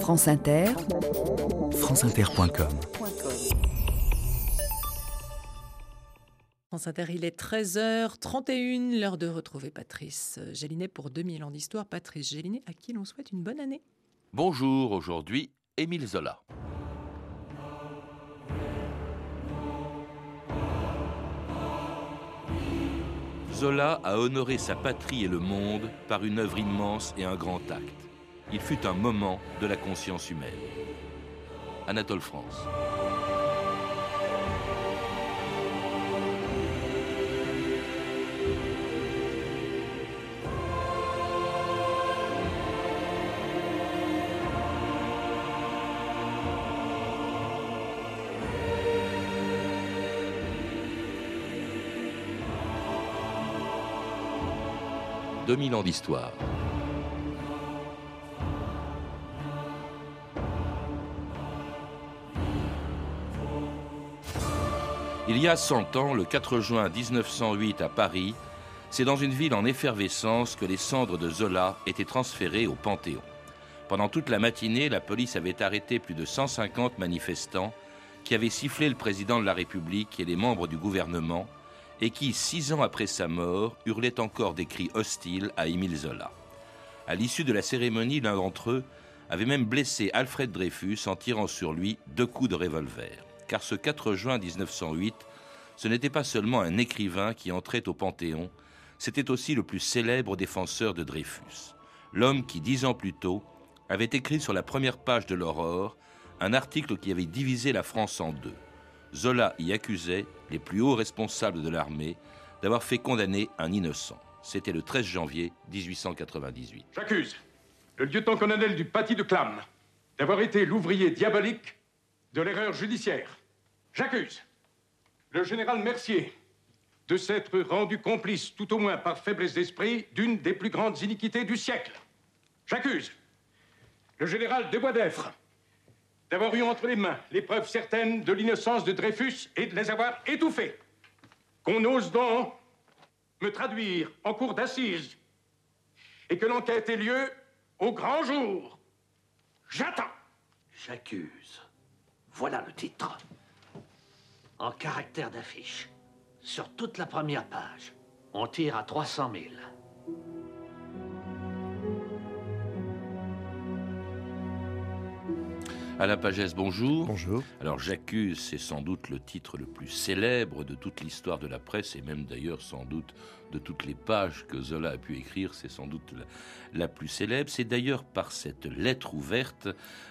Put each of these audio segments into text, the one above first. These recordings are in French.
France Inter, franceinter.com France Inter, il est 13h31, l'heure de retrouver Patrice Gélinet pour 2000 ans d'histoire. Patrice Gélinet, à qui l'on souhaite une bonne année. Bonjour, aujourd'hui, Émile Zola. Zola a honoré sa patrie et le monde par une œuvre immense et un grand acte. Il fut un moment de la conscience humaine. Anatole France. 2000 ans d'histoire. Il y a 100 ans, le 4 juin 1908 à Paris, c'est dans une ville en effervescence que les cendres de Zola étaient transférées au Panthéon. Pendant toute la matinée, la police avait arrêté plus de 150 manifestants qui avaient sifflé le président de la République et les membres du gouvernement et qui, six ans après sa mort, hurlait encore des cris hostiles à Émile Zola. À l'issue de la cérémonie, l'un d'entre eux avait même blessé Alfred Dreyfus en tirant sur lui deux coups de revolver. Car ce 4 juin 1908, ce n'était pas seulement un écrivain qui entrait au Panthéon, c'était aussi le plus célèbre défenseur de Dreyfus. L'homme qui, dix ans plus tôt, avait écrit sur la première page de l'Aurore un article qui avait divisé la France en deux. Zola y accusait les plus hauts responsables de l'armée d'avoir fait condamner un innocent. C'était le 13 janvier 1898. J'accuse le lieutenant-colonel du Paty de Clam d'avoir été l'ouvrier diabolique de l'erreur judiciaire. J'accuse le général Mercier de s'être rendu complice, tout au moins par faiblesse d'esprit, d'une des plus grandes iniquités du siècle. J'accuse le général de d'Effre d'avoir eu entre les mains les preuves certaines de l'innocence de Dreyfus et de les avoir étouffées. Qu'on ose donc me traduire en cours d'assises et que l'enquête ait lieu au grand jour. J'attends. J'accuse. Voilà le titre. En caractère d'affiche. Sur toute la première page. On tire à 300 000. Alain Pagès, bonjour. Bonjour. Alors j'accuse, c'est sans doute le titre le plus célèbre de toute l'histoire de la presse et même d'ailleurs sans doute de toutes les pages que Zola a pu écrire, c'est sans doute la, plus célèbre. C'est d'ailleurs par cette lettre ouverte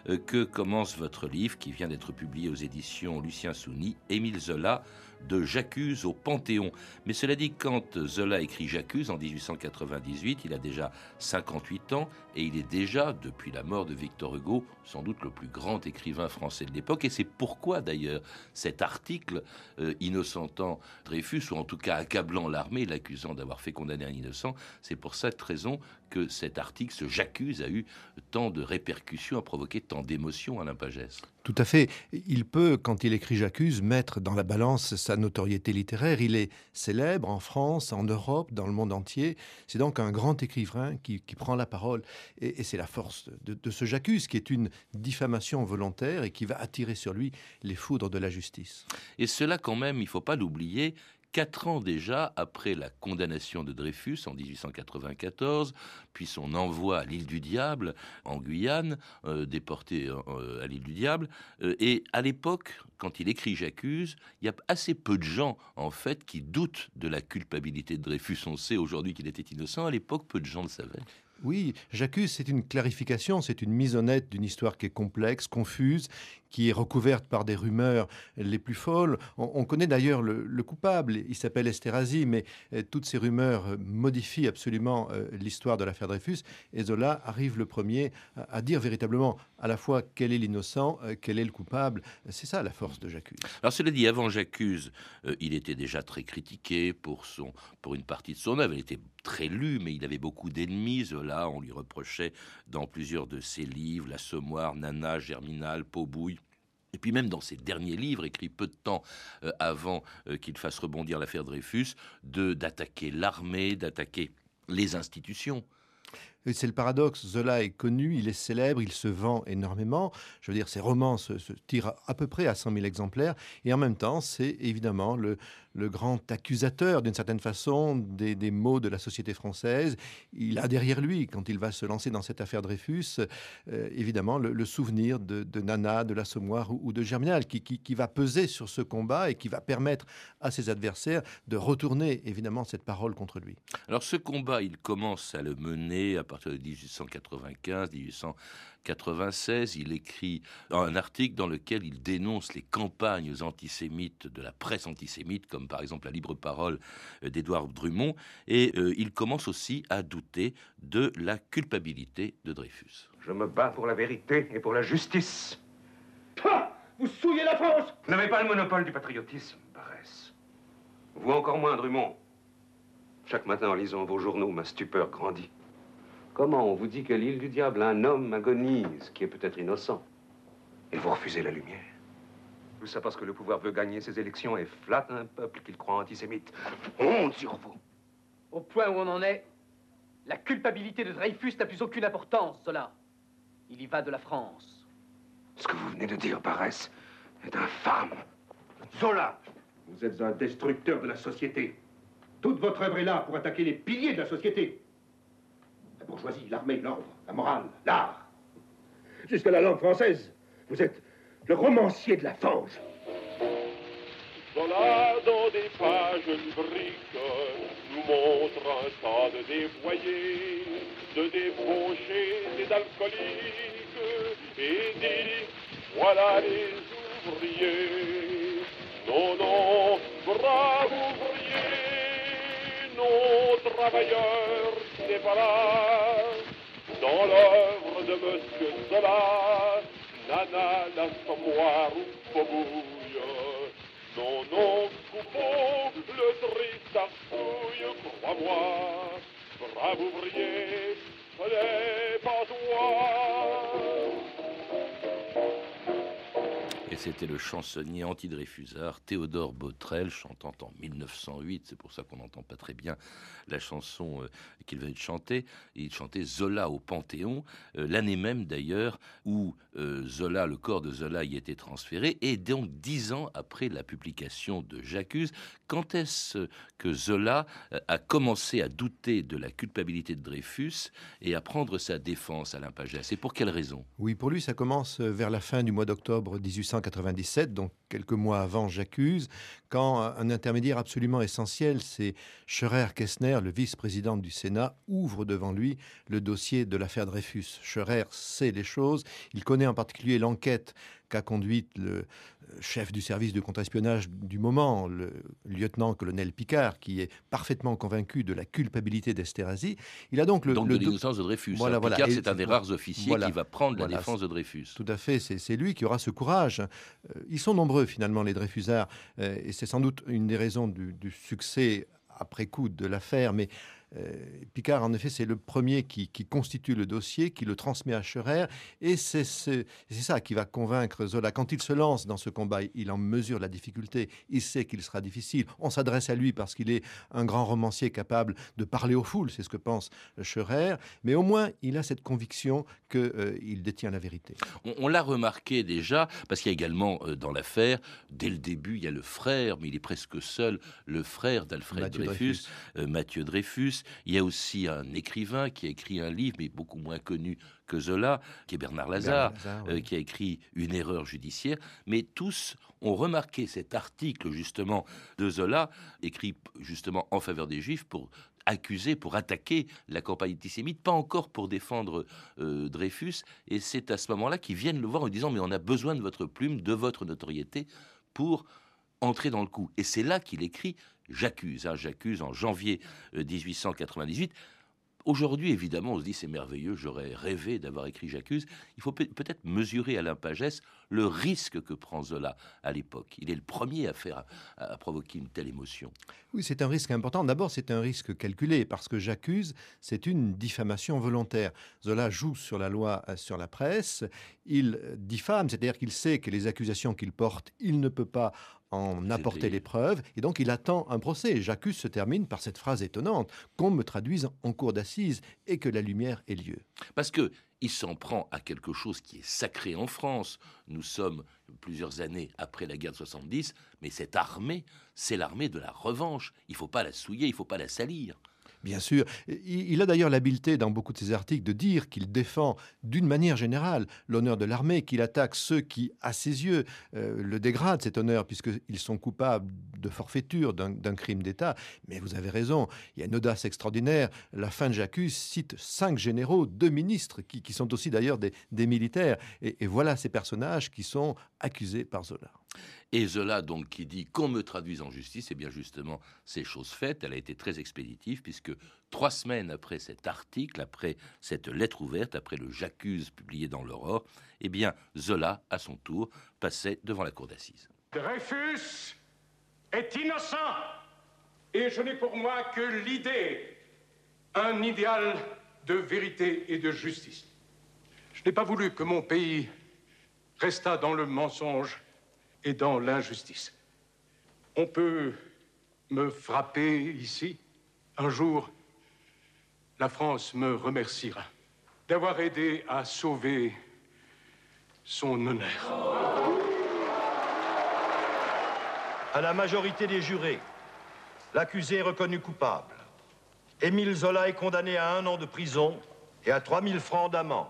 euh, que commence votre livre qui vient d'être publié aux éditions Lucien Souni, Émile Zola, de J'accuse au Panthéon. Mais cela dit, quand Zola écrit J'accuse en 1898, il a déjà 58 ans et il est déjà, depuis la mort de Victor Hugo, sans doute le plus grand écrivain français de l'époque. Et c'est pourquoi d'ailleurs cet article euh, innocentant Dreyfus, ou en tout cas accablant l'armée, l'accusant d'avoir fait condamner un innocent, c'est pour cette raison que cet article, ce J'accuse, a eu tant de répercussions, a provoqué tant d'émotions, Alain Pagès. Tout à fait. Il peut, quand il écrit J'accuse, mettre dans la balance sa notoriété littéraire. Il est célèbre en France, en Europe, dans le monde entier. C'est donc un grand écrivain qui, prend la parole. Et, c'est la force de, de ce J'accuse, qui est une diffamation volontaire et qui va attirer sur lui les foudres de la justice. Et cela, quand même, il ne faut pas l'oublier, quatre ans déjà après la condamnation de Dreyfus en 1894, puis son envoi à l'île du Diable, en Guyane, euh, déporté euh, à l'île du Diable. Euh, et à l'époque, quand il écrit J'accuse, il y a assez peu de gens, en fait, qui doutent de la culpabilité de Dreyfus. On sait aujourd'hui qu'il était innocent. À l'époque, peu de gens le savaient. Oui, j'accuse, c'est une clarification, c'est une mise honnête d'une histoire qui est complexe, confuse, qui est recouverte par des rumeurs les plus folles. On, connaît d'ailleurs le, coupable, il s'appelle Esterhazy, mais euh, toutes ces rumeurs euh, modifient absolument euh, l'histoire de l'affaire Dreyfus. Et Zola arrive le premier à, dire véritablement à la fois quel est l'innocent, quel est le coupable. C'est ça la force de J'accuse. Alors cela dit, avant J'accuse, il était déjà très critiqué pour, son, pour une partie de son œuvre. Il était très lu, mais il avait beaucoup d'ennemis. Zola, on lui reprochait dans plusieurs de ses livres, L'Assommoir, Nana, Germinal, Pobouille. Et puis même dans ses derniers livres, écrits peu de temps euh, avant euh, qu'il fasse rebondir l'affaire Dreyfus, d'attaquer l'armée, d'attaquer les institutions. C'est le paradoxe. Zola est connu, il est célèbre, il se vend énormément. Je veux dire, ses romans se, se tirent à peu près à 100 000 exemplaires. Et en même temps, c'est évidemment le, le grand accusateur, d'une certaine façon, des, des, maux de la société française. Il a derrière lui, quand il va se lancer dans cette affaire Dreyfus, euh, évidemment, le, souvenir de, Nana, de l'Assommoir ou, ou, de Germinal, qui, va peser sur ce combat et qui va permettre à ses adversaires de retourner, évidemment, cette parole contre lui. Alors, ce combat, il commence à le mener à partir de 1895, 1800. 96, il écrit un article dans lequel il dénonce les campagnes antisémites de la presse antisémite, comme par exemple la libre parole d'Édouard Drummond, et euh, il commence aussi à douter de la culpabilité de Dreyfus. Je me bats pour la vérité et pour la justice. Vous souillez la France Vous n'avez pas le monopole du patriotisme, Barès. Vous encore moins, Drummond. Chaque matin, en lisant vos journaux, ma stupeur grandit. Comment on vous dit que l'île du diable, un homme agonise, qui est peut-être innocent? Et vous refusez la lumière? Tout ça parce que le pouvoir veut gagner ses élections et flatte un peuple qu'il croit antisémite. Honte sur vous Au point où on en est, la culpabilité de Dreyfus n'a plus aucune importance, Zola. Il y va de la France. Ce que vous venez de dire, Barès, est infâme. Zola, vous êtes un destructeur de la société. Toute votre œuvre est là pour attaquer les piliers de la société la bourgeoisie, l'armée, l'ordre, la morale, l'art. Jusqu'à la langue française, vous êtes le romancier de la fange. Zola, dans des pages lyriques, nous montre un tas de dévoyés, de débauchés et d'alcooliques, et dit, voilà les ouvriers. Non, non, braves ouvriers, non, travailleurs, pas là. Dans l'œuvre de Monsieur Zola, Nana, l'Assommoir ou Faubourg. Non, non, Coupeau, le triste arsouille, crois-moi, brave ouvrier, n'est pas toi. C'était le chansonnier anti-Dreyfusard Théodore Botrel, chantant en 1908. C'est pour ça qu'on n'entend pas très bien la chanson euh, qu'il venait de chanter. Il chantait Zola au Panthéon, euh, l'année même d'ailleurs où euh, Zola, le corps de Zola y était transféré, et donc dix ans après la publication de J'accuse. Quand est-ce que Zola a commencé à douter de la culpabilité de Dreyfus et à prendre sa défense à Pagès Et pour quelle raison? Oui, pour lui, ça commence vers la fin du mois d'octobre 1897, donc quelques mois avant J'accuse, quand un intermédiaire absolument essentiel, c'est Scherer-Kessner, le vice-président du Sénat, ouvre devant lui le dossier de l'affaire Dreyfus. Scherer sait les choses, il connaît en particulier l'enquête qu'a conduite le chef du service de contre-espionnage du moment, le lieutenant-colonel Picard, qui est parfaitement convaincu de la culpabilité d'Esterhazy. Il a donc le... Donc le de l'innocence de Dreyfus. Voilà, Picard, voilà. c'est un des rares officiers voilà, qui va prendre la défense de Dreyfus. Tout à fait, c'est lui qui aura ce courage. Euh, ils sont nombreux, finalement, les Dreyfusards, euh, et c'est sans doute une des raisons du, du succès après coup de l'affaire, mais Picard, en effet, c'est le premier qui, qui, constitue le dossier, qui le transmet à Scherer, et c'est ça qui va convaincre Zola. Quand il se lance dans ce combat, il en mesure la difficulté, il sait qu'il sera difficile. On s'adresse à lui parce qu'il est un grand romancier capable de parler aux foules, c'est ce que pense Scherer, mais au moins il a cette conviction qu'il euh, détient la vérité. On, on l'a remarqué déjà, parce qu'il y a également euh, dans l'affaire, dès le début, il y a le frère, mais il est presque seul, le frère d'Alfred Dreyfus, Dreyfus. Euh, Mathieu Dreyfus. Il y a aussi un écrivain qui a écrit un livre, mais beaucoup moins connu que Zola, qui est Bernard Lazare, Bernard Lazare oui. euh, qui a écrit Une erreur judiciaire. Mais tous ont remarqué cet article justement de Zola, écrit justement en faveur des Juifs pour accuser, pour attaquer la campagne antisémite, pas encore pour défendre euh, Dreyfus. Et c'est à ce moment-là qu'ils viennent le voir en disant mais on a besoin de votre plume, de votre notoriété pour entrer dans le coup. Et c'est là qu'il écrit J'accuse, hein, j'accuse en janvier euh, 1898. Aujourd'hui, évidemment, on se dit c'est merveilleux, j'aurais rêvé d'avoir écrit J'accuse. Il faut peut- peut-être mesurer Alain Pagès le risque que prend Zola à l'époque. Il est le premier à faire à, à provoquer une telle émotion. Oui, c'est un risque important. D'abord, c'est un risque calculé parce que J'accuse, c'est une diffamation volontaire. Zola joue sur la loi euh, sur la presse. Il diffame, c'est-à-dire qu'il sait que les accusations qu'il porte, il ne peut pas en apporter les preuves, et donc il attend un procès. J'accuse se termine par cette phrase étonnante qu'on me traduise en cour d'assises et que la lumière ait lieu. Parce que il s'en prend à quelque chose qui est sacré en France. Nous sommes plusieurs années après la guerre de 70, mais cette armée, c'est l'armée de la revanche. Il ne faut pas la souiller, il ne faut pas la salir. Bien sûr. Il a d'ailleurs l'habileté dans beaucoup de ses articles de dire qu'il défend d'une manière générale l'honneur de l'armée, qu'il attaque ceux qui, à ses yeux, euh, le dégradent cet honneur, puisqu'ils sont coupables de forfaiture d'un crime d'État. Mais vous avez raison, il y a une audace extraordinaire. La fin de J'accuse cite cinq généraux, deux ministres, qui, sont aussi d'ailleurs des, militaires. Et voilà ces personnages qui sont accusés par Zola. Et Zola, donc, qui dit qu'on me traduise en justice, et eh bien justement, c'est chose faite. Elle a été très expéditive, puisque trois semaines après cet article, après cette lettre ouverte, après le J'accuse publié dans l'Aurore, eh bien, Zola, à son tour, passait devant la cour d'assises. Dreyfus est innocent, et je n'ai pour moi que l'idée, un idéal de vérité et de justice. Je n'ai pas voulu que mon pays restât dans le mensonge et dans l'injustice. On peut me frapper ici. Un jour, la France me remerciera d'avoir aidé à sauver son honneur. À la majorité des jurés, l'accusé est reconnu coupable. Émile Zola est condamné à un an de prison et à 3000 francs d'amende.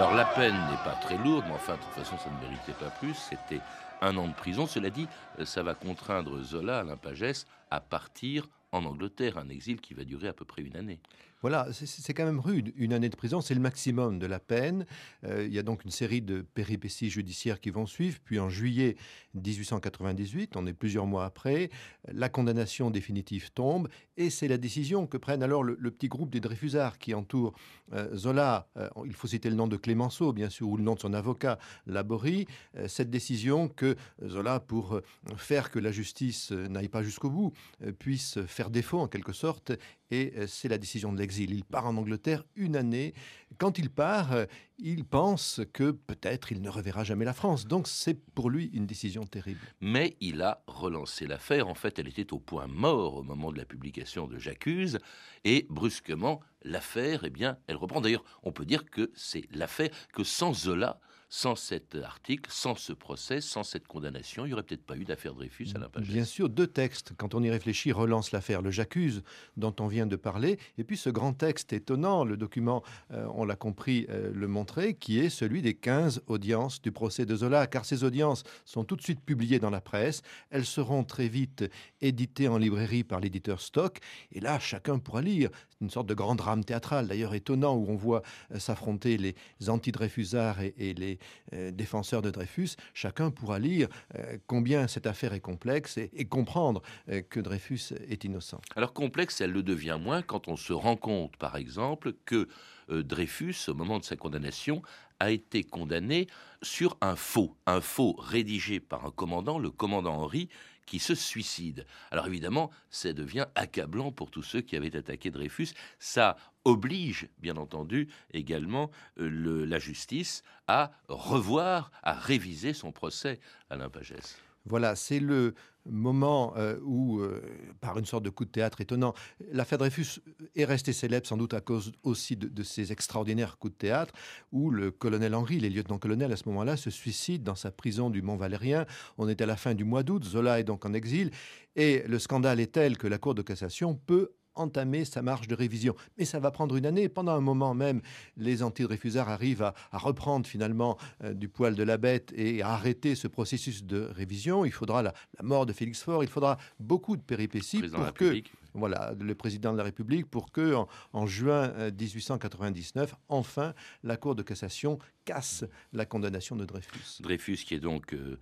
Alors la peine n'est pas très lourde, mais enfin, de toute façon, ça ne méritait pas plus. C'était un an de prison. Cela dit, ça va contraindre Zola, Alain Pagès, à partir en Angleterre, un exil qui va durer à peu près une année. Voilà, c'est quand même rude. Une année de prison, c'est le maximum de la peine. Euh, il y a donc une série de péripéties judiciaires qui vont suivre. Puis en juillet 1898, on est plusieurs mois après, la condamnation définitive tombe et c'est la décision que prennent alors le, petit groupe des Dreyfusards qui entourent euh, Zola. Euh, il faut citer le nom de Clémenceau, bien sûr, ou le nom de son avocat, Laborie. cette décision que Zola, pour faire que la justice n'aille pas jusqu'au bout, puisse faire défaut en quelque sorte et c'est la décision de Il part en Angleterre une année. Quand il part, euh, il pense que peut-être il ne reverra jamais la France. Donc c'est pour lui une décision terrible. Mais il a relancé l'affaire. En fait, elle était au point mort au moment de la publication de J'accuse. Et brusquement, l'affaire, eh bien, elle reprend. D'ailleurs, on peut dire que c'est l'affaire que sans Zola, sans cet article, sans ce procès, sans cette condamnation, il n'y aurait peut-être pas eu d'affaire Dreyfus à l'impasse. Bien sûr, deux textes, quand on y réfléchit, relancent l'affaire. Le J'accuse, dont on vient de parler, et puis ce grand texte étonnant, le document, euh, on l'a compris, euh, le montrer, qui est celui des 15 audiences du procès de Zola, car ces audiences sont tout de suite publiées dans la presse, elles seront très vite éditées en librairie par l'éditeur Stock, et là, chacun pourra lire. C'est une sorte de grand drame théâtral, d'ailleurs étonnant, où on voit euh, s'affronter les anti-Dreyfusards et les euh, défenseurs de Dreyfus, chacun pourra lire euh, combien cette affaire est complexe et, comprendre euh, que Dreyfus est innocent. Alors complexe, elle le devient moins quand on se rend compte, par exemple, que Dreyfus, au moment de sa condamnation, a été condamné sur un faux, un faux rédigé par un commandant, le commandant Henri, qui se suicide. Alors évidemment, ça devient accablant pour tous ceux qui avaient attaqué Dreyfus. Ça oblige, bien entendu, également euh, la justice à revoir, à réviser son procès, Alain Pagès. Voilà, c'est le moment euh, où, euh, par une sorte de coup de théâtre étonnant, l'affaire Dreyfus est restée célèbre sans doute à cause aussi de, ces extraordinaires coups de théâtre, où le colonel Henry, les lieutenants-colonels à ce moment-là, se suicide dans sa prison du Mont-Valérien. On est à la fin du mois d'août, Zola est donc en exil, et le scandale est tel que la Cour de cassation peut entamer sa marche de révision. Mais ça va prendre une année. Pendant un moment même, les anti-Dreyfusards arrivent à, reprendre finalement euh, du poil de la bête et à arrêter ce processus de révision. Il faudra la, mort de Félix Faure, il faudra beaucoup de péripéties pour que voilà, le président de la République, pour que en, juin 1899, euh, enfin, la Cour de cassation casse la condamnation de Dreyfus. Dreyfus qui est donc euh, euh,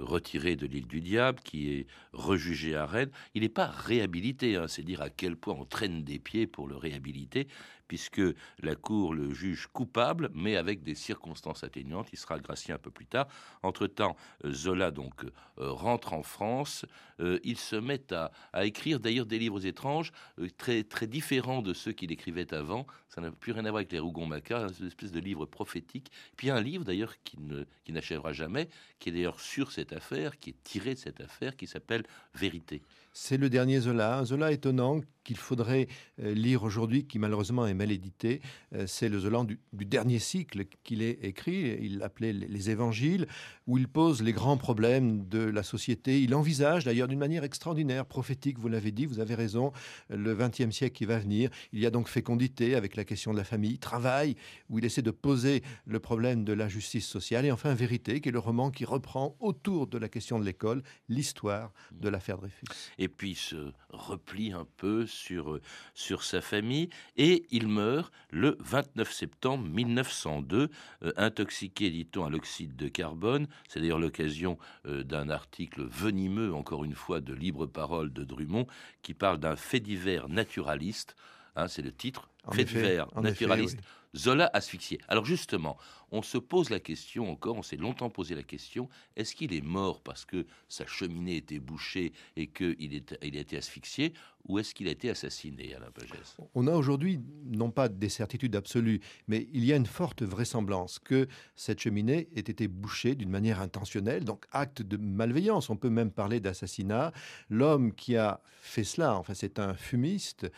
retiré de l'île du Diable, qui est rejugé à Rennes. Il n'est pas réhabilité, hein, c'est dire à quel point on traîne des pieds pour le réhabiliter, puisque la Cour le juge coupable, mais avec des circonstances atténuantes. Il sera gracié un peu plus tard. Entre-temps, euh, Zola donc euh, rentre en France. Euh, il se met à, écrire d'ailleurs des livres étranges, très, très différents de ceux qu'il écrivait avant. Ça n'a plus rien à voir avec les Rougon-Macquart, une espèce de livre prophétique. Puis un livre d'ailleurs qui, ne, qui n'achèvera jamais, qui est d'ailleurs sur cette affaire, qui est tiré de cette affaire, qui s'appelle Vérité. C'est le dernier Zola, un Zola étonnant qu'il faudrait lire aujourd'hui, qui malheureusement est mal édité. C'est le Zola du, dernier cycle qu'il ait écrit. Il l'appelait Les Évangiles, où il pose les grands problèmes de la société. Il envisage d'ailleurs d'une manière extraordinaire, prophétique, vous l'avez dit, vous avez raison, le XXe siècle qui va venir. Il y a donc fécondité avec la question de la famille, travail, où il essaie de poser le problème de la justice sociale, et enfin Vérité, qui est le roman qui reprend autour de la question de l'école l'histoire de l'affaire Dreyfus. Et puis se replie un peu sur, sur sa famille, et il meurt le 29 septembre 1902, euh, intoxiqué, dit-on, à l'oxyde de carbone. C'est d'ailleurs l'occasion euh, d'un article venimeux, encore une fois, de libre parole de Drummond, qui parle d'un fait divers naturaliste. Hein, c'est le titre, En fait divers naturaliste. effet, Zola asphyxié. Alors justement, on se pose la question encore, on s'est longtemps posé la question, est-ce qu'il est mort parce que sa cheminée était bouchée et qu'il est, il a été asphyxié, ou est-ce qu'il a été assassiné, Alain Pagès? On a aujourd'hui non pas des certitudes absolues, mais il y a une forte vraisemblance que cette cheminée ait été bouchée d'une manière intentionnelle, donc acte de malveillance. On peut même parler d'assassinat. L'homme qui a fait cela, enfin c'est un fumiste,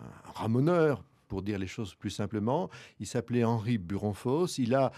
un ramoneur, pour dire les choses plus simplement. Il s'appelait Henri Buronfos. Il a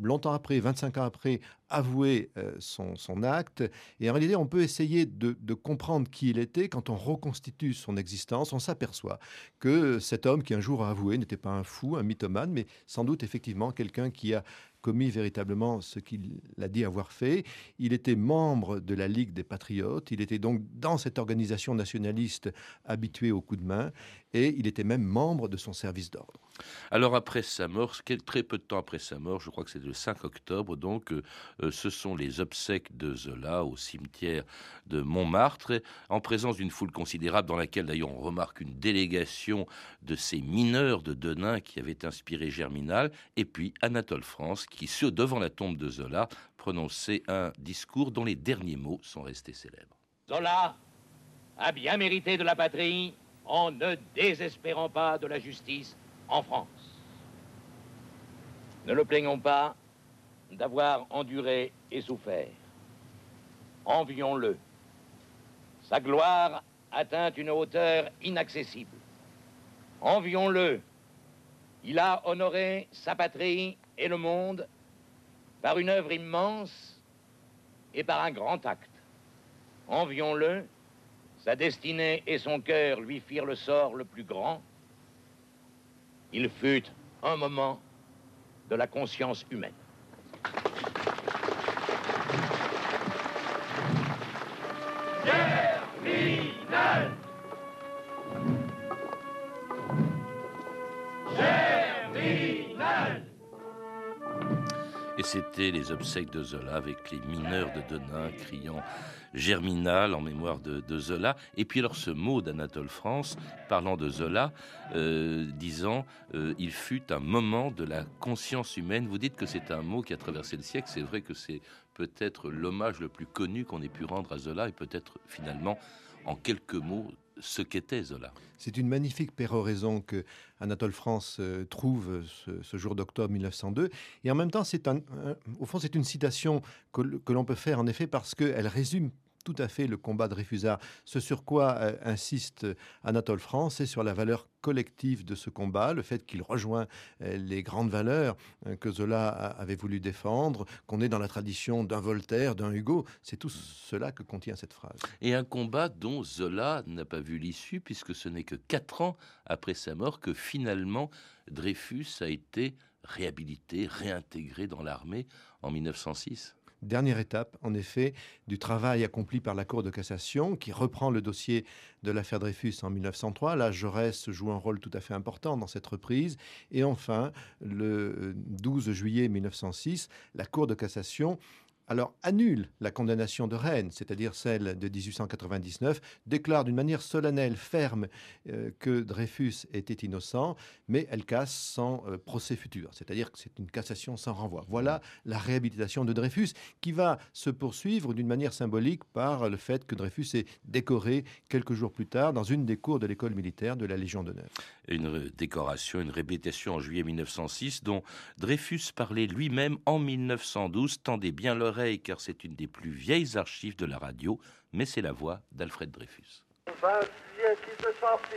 longtemps après, 25 ans après, avoué euh, son, acte. Et en réalité, on peut essayer de, comprendre qui il était. Quand on reconstitue son existence, on s'aperçoit que cet homme qui un jour a avoué n'était pas un fou, un mythomane, mais sans doute effectivement quelqu'un qui a commis véritablement ce qu'il a dit avoir fait. Il était membre de la Ligue des Patriotes. Il était donc dans cette organisation nationaliste habituée au coup de main. Et il était même membre de son service d'ordre. Alors après sa mort, très peu de temps après sa mort, je crois que c'est le 5 octobre, donc euh, ce sont les obsèques de Zola au cimetière de Montmartre, en présence d'une foule considérable dans laquelle d'ailleurs on remarque une délégation de ces mineurs de Denain qui avaient inspiré Germinal, et puis Anatole France qui, sur, devant la tombe de Zola, prononçait un discours dont les derniers mots sont restés célèbres. Zola a bien mérité de la patrie en ne désespérant pas de la justice en France. Ne le plaignons pas d'avoir enduré et souffert. Envions-le. Sa gloire atteint une hauteur inaccessible. Envions-le. Il a honoré sa patrie et le monde par une œuvre immense et par un grand acte. Envions-le. Sa destinée et son cœur lui firent le sort le plus grand. Il fut un moment de la conscience humaine. C'était les obsèques de Zola avec les mineurs de Denain criant Germinal en mémoire de, Zola. Et puis alors ce mot d'Anatole France parlant de Zola, euh, disant euh, il fut un moment de la conscience humaine. Vous dites que c'est un mot qui a traversé le siècle. C'est vrai que c'est peut-être l'hommage le plus connu qu'on ait pu rendre à Zola et peut-être finalement en quelques mots ce qu'était Zola. C'est une magnifique péroraison que Anatole France euh, trouve ce, jour d'octobre 1902. Et en même temps, c'est un, au fond, c'est une citation que l'on peut faire en effet parce qu'elle résume tout à fait le combat de Dreyfusard. Ce sur quoi euh, insiste Anatole France, c'est sur la valeur collective de ce combat, le fait qu'il rejoint euh, les grandes valeurs euh, que Zola avait voulu défendre, qu'on est dans la tradition d'un Voltaire, d'un Hugo. C'est tout cela que contient cette phrase. Et un combat dont Zola n'a pas vu l'issue, puisque ce n'est que quatre ans après sa mort que finalement Dreyfus a été réhabilité, réintégré dans l'armée en 1906 dernière étape, en effet, du travail accompli par la Cour de cassation, qui reprend le dossier de l'affaire Dreyfus en 1903. Là, Jaurès joue un rôle tout à fait important dans cette reprise. Et enfin, le 12 juillet 1906, la Cour de cassation alors annule la condamnation de Rennes, c'est-à-dire celle de 1899, déclare d'une manière solennelle, ferme, euh, que Dreyfus était innocent, mais elle casse sans euh, procès futur, c'est-à-dire que c'est une cassation sans renvoi. Voilà la réhabilitation de Dreyfus qui va se poursuivre d'une manière symbolique par le fait que Dreyfus est décoré quelques jours plus tard dans une des cours de l'école militaire de la Légion d'honneur. Une décoration, une répétition en juillet 1906 dont Dreyfus parlait lui-même en 1912, tendez bien car c'est une des plus vieilles archives de la radio, mais c'est la voix d'Alfred Dreyfus. 20 juillet 1906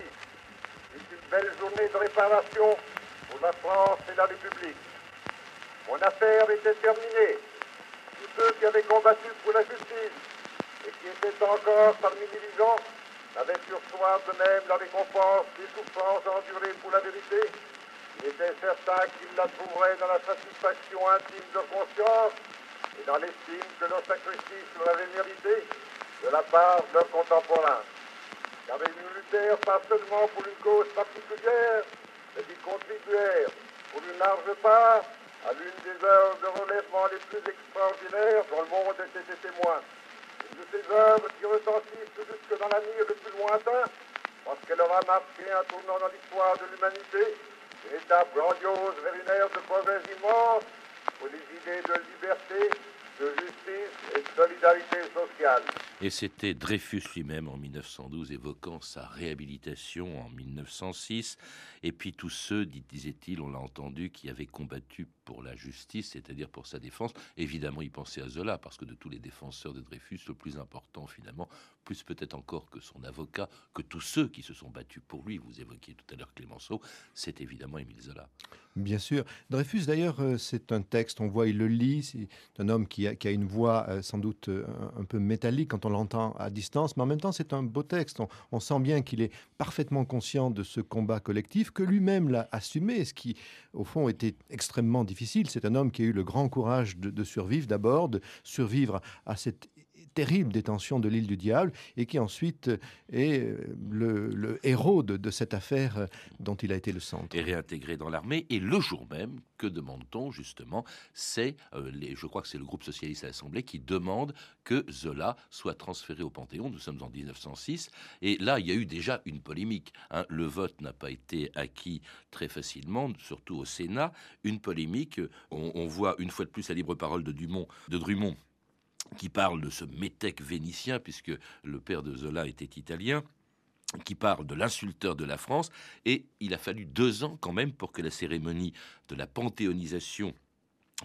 est une belle journée de réparation pour la France et la République. Mon affaire était terminée. Tous ceux qui avaient combattu pour la justice et qui étaient encore parmi les vivants avaient pu recevoir de même la récompense des souffrances endurées pour la vérité. Il était certain qu'ils la trouveraient dans la satisfaction intime de conscience et dans l'estime que nos sacrifices leur avaient mérité de la part de leurs contemporains. Car ils luttèrent pas seulement pour une cause particulière, mais ils contribuèrent pour une large part à l'une des œuvres de relèvement les plus extraordinaires dont le monde était témoin. Une de ces œuvres qui retentissent jusque dans l'avenir le plus lointain, parce qu'elle aura marqué un tournant dans l'histoire de l'humanité, une étape grandiose vers une ère de progrès immense les idées de liberté, de justice et de solidarité sociale. Et c'était Dreyfus lui-même en 1912 évoquant sa réhabilitation en 1906. Et puis tous ceux, disait-il, on l'a entendu, qui avaient combattu pour la justice, c'est-à-dire pour sa défense. Évidemment, il pensait à Zola, parce que de tous les défenseurs de Dreyfus, le plus important finalement, plus peut-être encore que son avocat, que tous ceux qui se sont battus pour lui, vous évoquiez tout à l'heure Clémenceau, c'est évidemment Émile Zola. Bien sûr. Dreyfus, d'ailleurs, euh, c'est un texte, on voit, il le lit, c'est un homme qui a, une voix euh, sans doute euh, un peu métallique quand on l'entend à distance, mais en même temps, c'est un beau texte. On, sent bien qu'il est parfaitement conscient de ce combat collectif, que lui-même l'a assumé, ce qui, au fond, était extrêmement difficile. C'est un homme qui a eu le grand courage de, de survivre d'abord, de survivre à cette terrible détention de l'île du Diable et qui ensuite est euh, le, héros de, cette affaire euh, dont il a été le centre. Et réintégré dans l'armée. Et le jour même, que demande-t-on justement? C'est, euh, je crois que c'est le groupe socialiste à l'Assemblée qui demande que Zola soit transféré au Panthéon. Nous sommes en 1906. Et là, il y a eu déjà une polémique. Hein. Le vote n'a pas été acquis très facilement, surtout au Sénat. Une polémique. On, on voit une fois de plus la libre parole de Dumont, de Drummond qui parle de ce métèque vénitien, puisque le père de Zola était italien qui parle de l'insulteur de la France, et il a fallu deux ans quand même pour que la cérémonie de la panthéonisation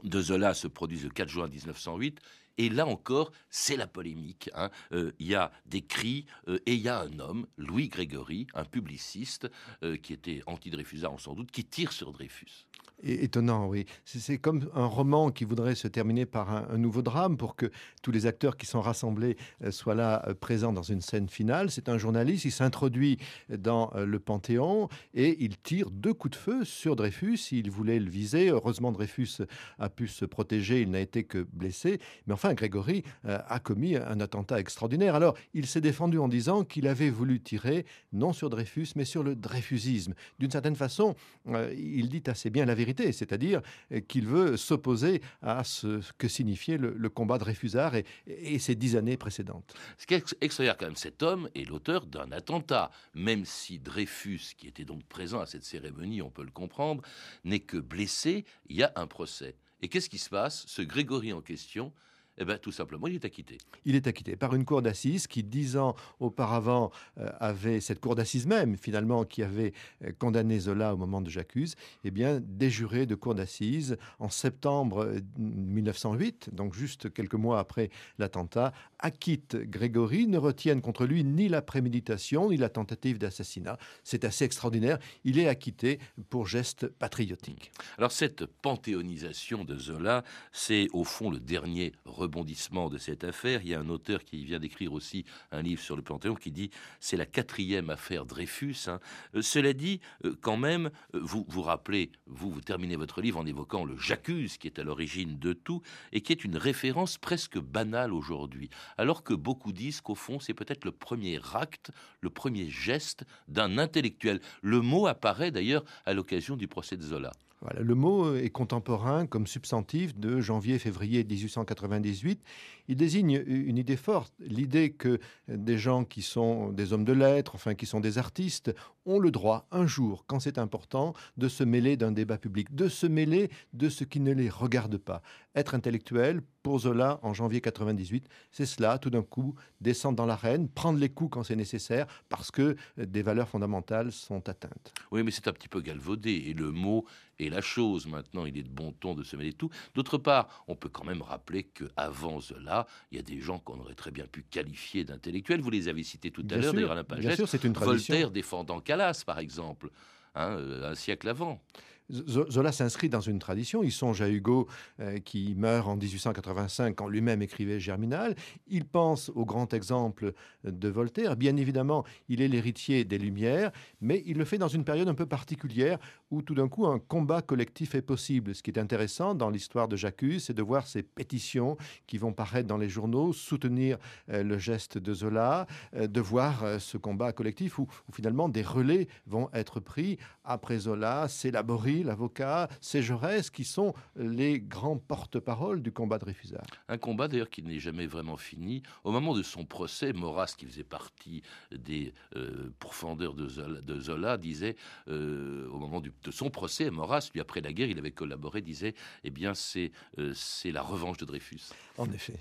de Zola se produise le 4 juin 1908. Et là encore, c'est la polémique. Hein. Euh, il y a des cris euh, et il y a un homme, Louis Grégory, un publiciste euh, qui était anti-Dreyfusard sans doute, qui tire sur Dreyfus étonnant, oui. C'est comme un roman qui voudrait se terminer par un, nouveau drame pour que tous les acteurs qui sont rassemblés soient là présents dans une scène finale. C'est un journaliste, il s'introduit dans le Panthéon et il tire deux coups de feu sur Dreyfus. Il voulait le viser. Heureusement, Dreyfus a pu se protéger, il n'a été que blessé. Mais enfin, Grégory a commis un attentat extraordinaire. Alors, il s'est défendu en disant qu'il avait voulu tirer non sur Dreyfus, mais sur le dreyfusisme. D'une certaine façon, il dit assez bien la vérité c'est-à-dire euh, qu'il veut s'opposer à ce que signifiait le, combat de Réfusard et, et, ces dix années précédentes. Ce qui est extraordinaire quand même, cet homme est l'auteur d'un attentat, même si Dreyfus, qui était donc présent à cette cérémonie, on peut le comprendre, n'est que blessé, il y a un procès. Et qu'est-ce qui se passe? Ce Grégory en question eh bien, tout simplement, il est acquitté. Il est acquitté par une cour d'assises qui, dix ans auparavant, euh, avait cette cour d'assises même, finalement, qui avait euh, condamné Zola au moment de J'accuse, eh bien, déjuré de cour d'assises en septembre 1908, euh, donc juste quelques mois après l'attentat, acquitte Grégory, ne retiennent contre lui ni la préméditation, ni la tentative d'assassinat. C'est assez extraordinaire. Il est acquitté pour geste patriotique. Alors, cette panthéonisation de Zola, c'est au fond le dernier rebondissement de cette affaire. Il y a un auteur qui vient d'écrire aussi un livre sur le Panthéon qui dit c'est la quatrième affaire Dreyfus. Hein. Euh, cela dit, euh, quand même, euh, vous vous rappelez, vous, vous terminez votre livre en évoquant le J'accuse qui est à l'origine de tout et qui est une référence presque banale aujourd'hui. Alors que beaucoup disent qu'au fond, c'est peut-être le premier acte, le premier geste d'un intellectuel. Le mot apparaît d'ailleurs à l'occasion du procès de Zola. Voilà, le mot est contemporain comme substantif de janvier-février 1898. Il désigne une idée forte, l'idée que des gens qui sont des hommes de lettres, enfin qui sont des artistes, ont le droit un jour, quand c'est important, de se mêler d'un débat public, de se mêler de ce qui ne les regarde pas. Être intellectuel, pour Zola, en janvier 98, c'est cela, tout d'un coup, descendre dans l'arène, prendre les coups quand c'est nécessaire, parce que des valeurs fondamentales sont atteintes. Oui, mais c'est un petit peu galvaudé, et le mot est la chose. Maintenant, il est de bon ton de se mêler de tout. D'autre part, on peut quand même rappeler qu'avant Zola, il y a des gens qu'on aurait très bien pu qualifier d'intellectuels. Vous les avez cités tout à l'heure, d'ailleurs, Alain Pagès. Voltaire défendant Calas, par exemple, hein, euh, un siècle avant. Zola s'inscrit dans une tradition. Il songe à Hugo euh, qui meurt en 1885 quand lui-même écrivait Germinal. Il pense au grand exemple de Voltaire. Bien évidemment, il est l'héritier des Lumières, mais il le fait dans une période un peu particulière où tout d'un coup un combat collectif est possible. Ce qui est intéressant dans l'histoire de Jacques, c'est de voir ces pétitions qui vont paraître dans les journaux, soutenir euh, le geste de Zola, euh, de voir ce combat collectif où, où, finalement des relais vont être pris après Zola, s'élaborer l'avocat, c'est Jaurès qui sont les grands porte-parole du combat de Réfusard. Un combat d'ailleurs qui n'est jamais vraiment fini. Au moment de son procès, Maurras, qui faisait partie des euh, pourfendeurs de Zola, disait, euh, au moment de son procès, Maurras, lui après la guerre, il avait collaboré, disait, eh bien c'est euh, c'est la revanche de Dreyfus. En effet.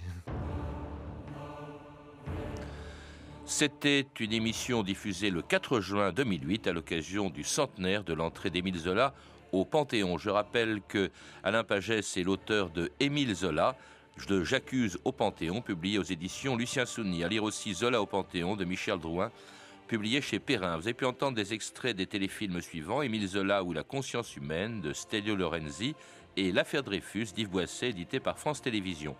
C'était une émission diffusée le 4 juin 2008 à l'occasion du centenaire de l'entrée d'Émile Zola au Panthéon. Je rappelle que Alain Pagès est l'auteur de Émile Zola, de J'accuse au Panthéon, publié aux éditions Lucien Souni. À lire aussi Zola au Panthéon de Michel Drouin, publié chez Perrin. Vous avez pu entendre des extraits des téléfilms suivants Émile Zola ou La conscience humaine de Stelio Lorenzi et L'affaire Dreyfus d'Yves Boisset, édité par France Télévisions.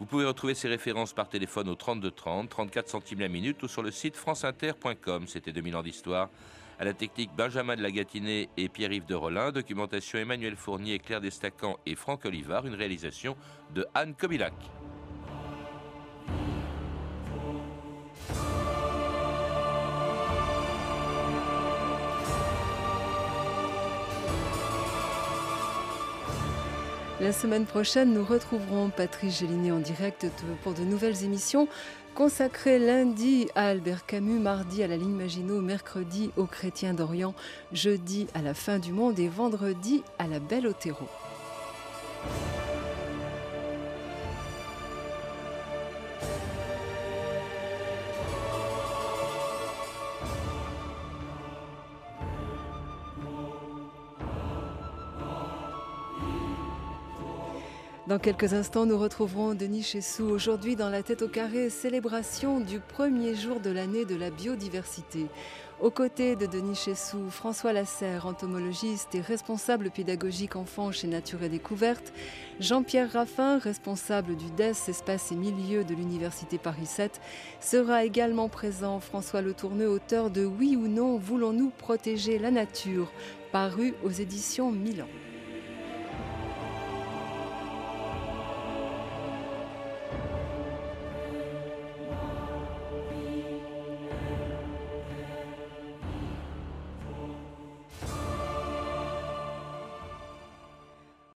Vous pouvez retrouver ces références par téléphone au 32 30, 34 centimes la minute ou sur le site franceinter.com. C'était 2000 ans d'histoire. À la technique, Benjamin de la Gatinet et Pierre-Yves de Rollin. Documentation Emmanuel Fournier, Claire Destacan et Franck Olivard. Une réalisation de Anne Kobilac. La semaine prochaine, nous retrouverons Patrice Gélinet en direct pour de nouvelles émissions consacrées lundi à Albert Camus, mardi à la ligne Maginot, mercredi aux chrétiens d'Orient, jeudi à la fin du monde et vendredi à la Belle Otero. Dans quelques instants, nous retrouverons Denis Chessou. Aujourd'hui, dans la tête au carré, célébration du premier jour de l'année de la biodiversité. Aux côtés de Denis Chessou, François Lasserre, entomologiste et responsable pédagogique enfant chez Nature et Découverte, Jean-Pierre Raffin, responsable du DES Espace et Milieu de l'Université Paris 7, sera également présent François Le Tourneux, auteur de Oui ou non, voulons-nous protéger la nature, paru aux éditions Milan.